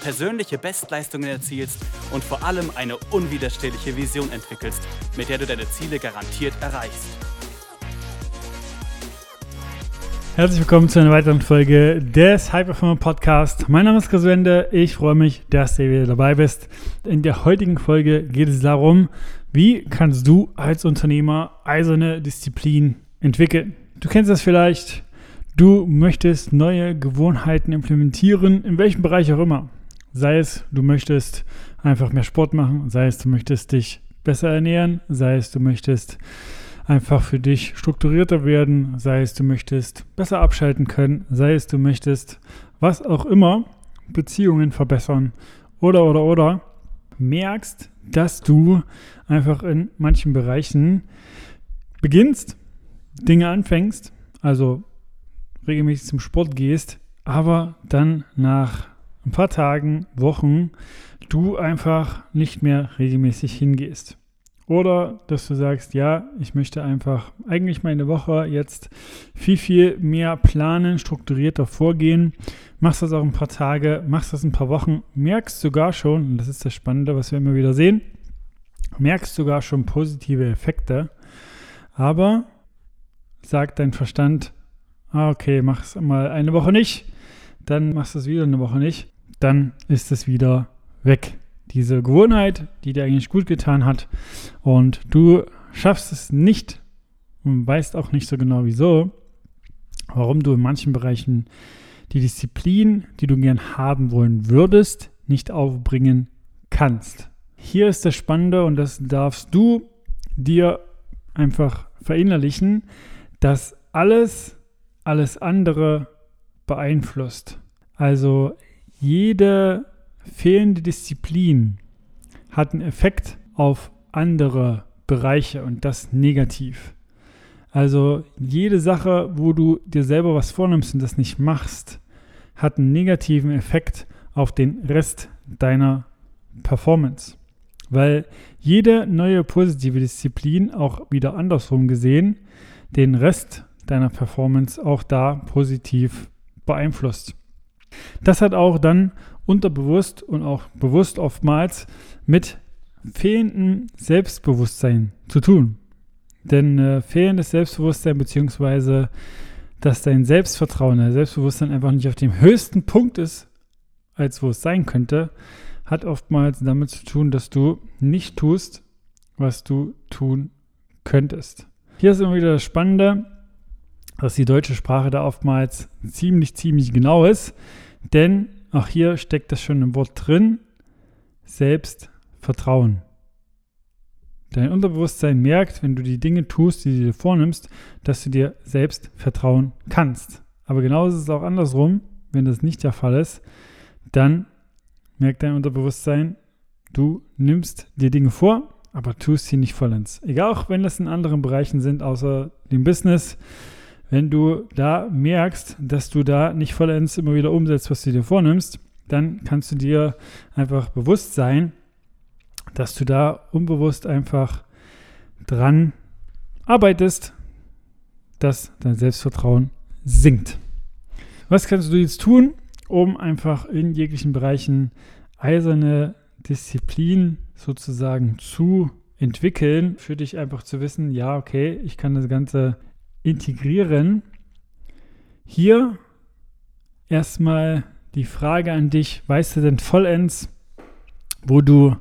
persönliche Bestleistungen erzielst und vor allem eine unwiderstehliche Vision entwickelst, mit der du deine Ziele garantiert erreichst. Herzlich willkommen zu einer weiteren Folge des High Performer Podcast. Mein Name ist Chris Wende. Ich freue mich, dass du wieder dabei bist. In der heutigen Folge geht es darum, wie kannst du als Unternehmer eiserne Disziplin entwickeln. Du kennst das vielleicht. Du möchtest neue Gewohnheiten implementieren, in welchem Bereich auch immer. Sei es, du möchtest einfach mehr Sport machen, sei es, du möchtest dich besser ernähren, sei es, du möchtest einfach für dich strukturierter werden, sei es, du möchtest besser abschalten können, sei es, du möchtest was auch immer, Beziehungen verbessern. Oder oder oder, merkst, dass du einfach in manchen Bereichen beginnst, Dinge anfängst, also regelmäßig zum Sport gehst, aber dann nach ein paar Tagen, Wochen du einfach nicht mehr regelmäßig hingehst. Oder dass du sagst, ja, ich möchte einfach eigentlich meine Woche jetzt viel, viel mehr planen, strukturierter vorgehen. Machst das auch ein paar Tage, machst das ein paar Wochen, merkst sogar schon, und das ist das Spannende, was wir immer wieder sehen, merkst sogar schon positive Effekte. Aber sagt dein Verstand, ah, okay, mach es mal eine Woche nicht, dann machst du es wieder eine Woche nicht dann ist es wieder weg. Diese Gewohnheit, die dir eigentlich gut getan hat und du schaffst es nicht und weißt auch nicht so genau wieso, warum du in manchen Bereichen die Disziplin, die du gern haben wollen würdest, nicht aufbringen kannst. Hier ist das Spannende und das darfst du dir einfach verinnerlichen, dass alles, alles andere beeinflusst. Also jede fehlende Disziplin hat einen Effekt auf andere Bereiche und das negativ. Also jede Sache, wo du dir selber was vornimmst und das nicht machst, hat einen negativen Effekt auf den Rest deiner Performance. Weil jede neue positive Disziplin, auch wieder andersrum gesehen, den Rest deiner Performance auch da positiv beeinflusst. Das hat auch dann unterbewusst und auch bewusst oftmals mit fehlendem Selbstbewusstsein zu tun. Denn äh, fehlendes Selbstbewusstsein beziehungsweise dass dein Selbstvertrauen, dein Selbstbewusstsein einfach nicht auf dem höchsten Punkt ist, als wo es sein könnte, hat oftmals damit zu tun, dass du nicht tust, was du tun könntest. Hier ist immer wieder das Spannende, dass die deutsche Sprache da oftmals ziemlich, ziemlich genau ist. Denn auch hier steckt das schon im Wort drin, Selbstvertrauen. Dein Unterbewusstsein merkt, wenn du die Dinge tust, die du dir vornimmst, dass du dir selbst vertrauen kannst. Aber genauso ist es auch andersrum, wenn das nicht der Fall ist, dann merkt dein Unterbewusstsein, du nimmst dir Dinge vor, aber tust sie nicht vollends. Egal auch wenn das in anderen Bereichen sind, außer dem Business, wenn du da merkst, dass du da nicht vollends immer wieder umsetzt, was du dir vornimmst, dann kannst du dir einfach bewusst sein, dass du da unbewusst einfach dran arbeitest, dass dein Selbstvertrauen sinkt. Was kannst du jetzt tun, um einfach in jeglichen Bereichen eiserne Disziplin sozusagen zu entwickeln, für dich einfach zu wissen, ja, okay, ich kann das Ganze integrieren. Hier erstmal die Frage an dich, weißt du denn vollends, wo du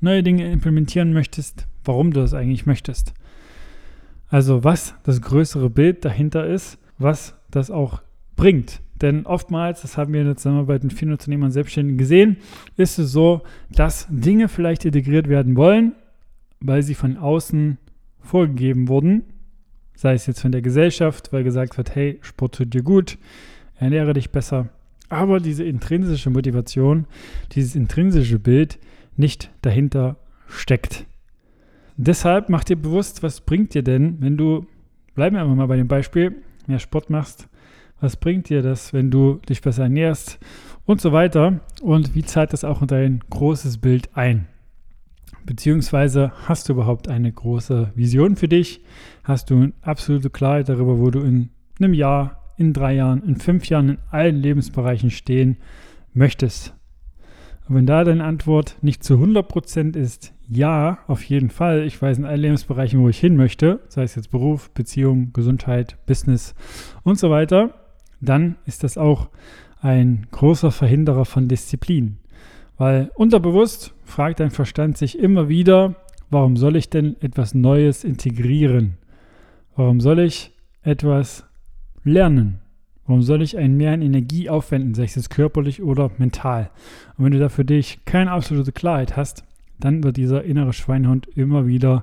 neue Dinge implementieren möchtest, warum du das eigentlich möchtest? Also was das größere Bild dahinter ist, was das auch bringt. Denn oftmals, das haben wir in der Zusammenarbeit mit vielen Unternehmern Selbstständigen gesehen, ist es so, dass Dinge vielleicht integriert werden wollen, weil sie von außen vorgegeben wurden Sei es jetzt von der Gesellschaft, weil gesagt wird, hey, Sport tut dir gut, ernähre dich besser. Aber diese intrinsische Motivation, dieses intrinsische Bild nicht dahinter steckt. deshalb mach dir bewusst, was bringt dir denn, wenn du, bleiben wir einfach mal bei dem Beispiel, mehr Sport machst, was bringt dir das, wenn du dich besser ernährst und so weiter und wie zahlt das auch in dein großes Bild ein? Beziehungsweise hast du überhaupt eine große Vision für dich? Hast du eine absolute Klarheit darüber, wo du in einem Jahr, in drei Jahren, in fünf Jahren in allen Lebensbereichen stehen möchtest? Und wenn da deine Antwort nicht zu 100% ist, ja, auf jeden Fall, ich weiß in allen Lebensbereichen, wo ich hin möchte, sei es jetzt Beruf, Beziehung, Gesundheit, Business und so weiter, dann ist das auch ein großer Verhinderer von Disziplin. Weil unterbewusst fragt dein Verstand sich immer wieder, warum soll ich denn etwas Neues integrieren? Warum soll ich etwas lernen? Warum soll ich einen mehr an Energie aufwenden, sei es jetzt körperlich oder mental? Und wenn du da für dich keine absolute Klarheit hast, dann wird dieser innere Schweinehund immer wieder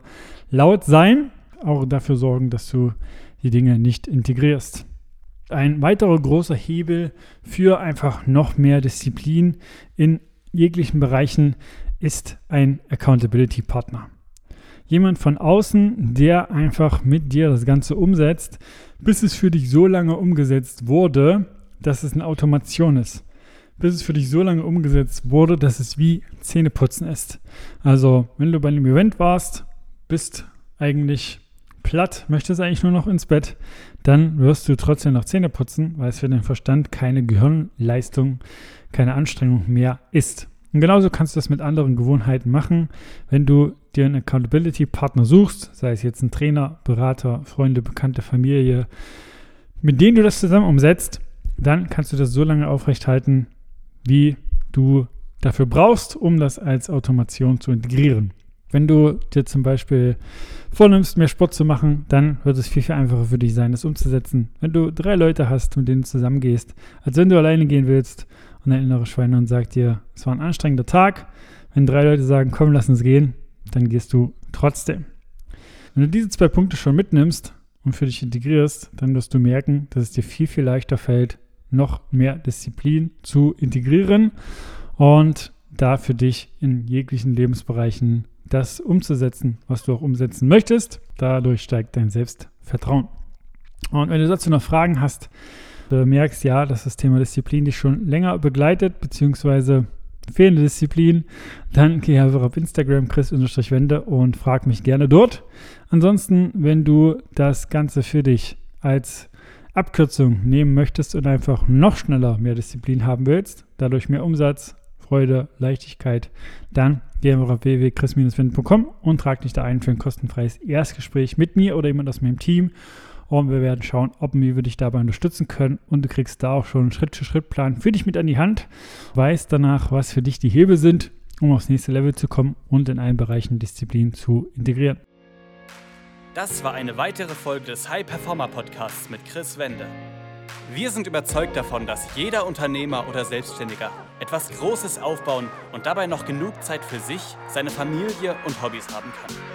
laut sein, auch dafür sorgen, dass du die Dinge nicht integrierst. Ein weiterer großer Hebel für einfach noch mehr Disziplin in jeglichen Bereichen ist ein Accountability Partner. Jemand von außen, der einfach mit dir das Ganze umsetzt, bis es für dich so lange umgesetzt wurde, dass es eine Automation ist. Bis es für dich so lange umgesetzt wurde, dass es wie Zähneputzen ist. Also, wenn du bei einem Event warst, bist eigentlich platt, möchtest eigentlich nur noch ins Bett, dann wirst du trotzdem noch Zähne putzen, weil es für den Verstand keine Gehirnleistung, keine Anstrengung mehr ist. Und genauso kannst du das mit anderen Gewohnheiten machen, wenn du dir einen Accountability-Partner suchst, sei es jetzt ein Trainer, Berater, Freunde, Bekannte, Familie, mit denen du das zusammen umsetzt, dann kannst du das so lange aufrechthalten, wie du dafür brauchst, um das als Automation zu integrieren. Wenn du dir zum Beispiel vornimmst, mehr Sport zu machen, dann wird es viel, viel einfacher für dich sein, das umzusetzen. Wenn du drei Leute hast, mit denen du zusammengehst, als wenn du alleine gehen willst und dein innerer Schweinehund sagt dir, es war ein anstrengender Tag. Wenn drei Leute sagen, komm, lass uns gehen, dann gehst du trotzdem. Wenn du diese zwei Punkte schon mitnimmst und für dich integrierst, dann wirst du merken, dass es dir viel, viel leichter fällt, noch mehr Disziplin zu integrieren und da für dich in jeglichen Lebensbereichen das umzusetzen, was du auch umsetzen möchtest. Dadurch steigt dein Selbstvertrauen. Und wenn du dazu noch Fragen hast, du merkst ja, dass das Thema Disziplin dich schon länger begleitet, beziehungsweise fehlende Disziplin, dann geh einfach auf Instagram chris-wende und frag mich gerne dort. Ansonsten, wenn du das Ganze für dich als Abkürzung nehmen möchtest und einfach noch schneller mehr Disziplin haben willst, dadurch mehr Umsatz, Freude, Leichtigkeit, dann geh einfach auf www.chris-wind.com und trag dich da ein für ein kostenfreies Erstgespräch mit mir oder jemand aus meinem Team. Und wir werden schauen, ob wir dich dabei unterstützen können. Und du kriegst da auch schon einen Schritt-für-Schritt-Plan für dich mit an die Hand. Weißt danach, was für dich die Hebel sind, um aufs nächste Level zu kommen und in allen Bereichen Disziplin zu integrieren. Das war eine weitere Folge des High Performer Podcasts mit Chris Wende. Wir sind überzeugt davon, dass jeder Unternehmer oder Selbstständiger etwas Großes aufbauen und dabei noch genug Zeit für sich, seine Familie und Hobbys haben kann.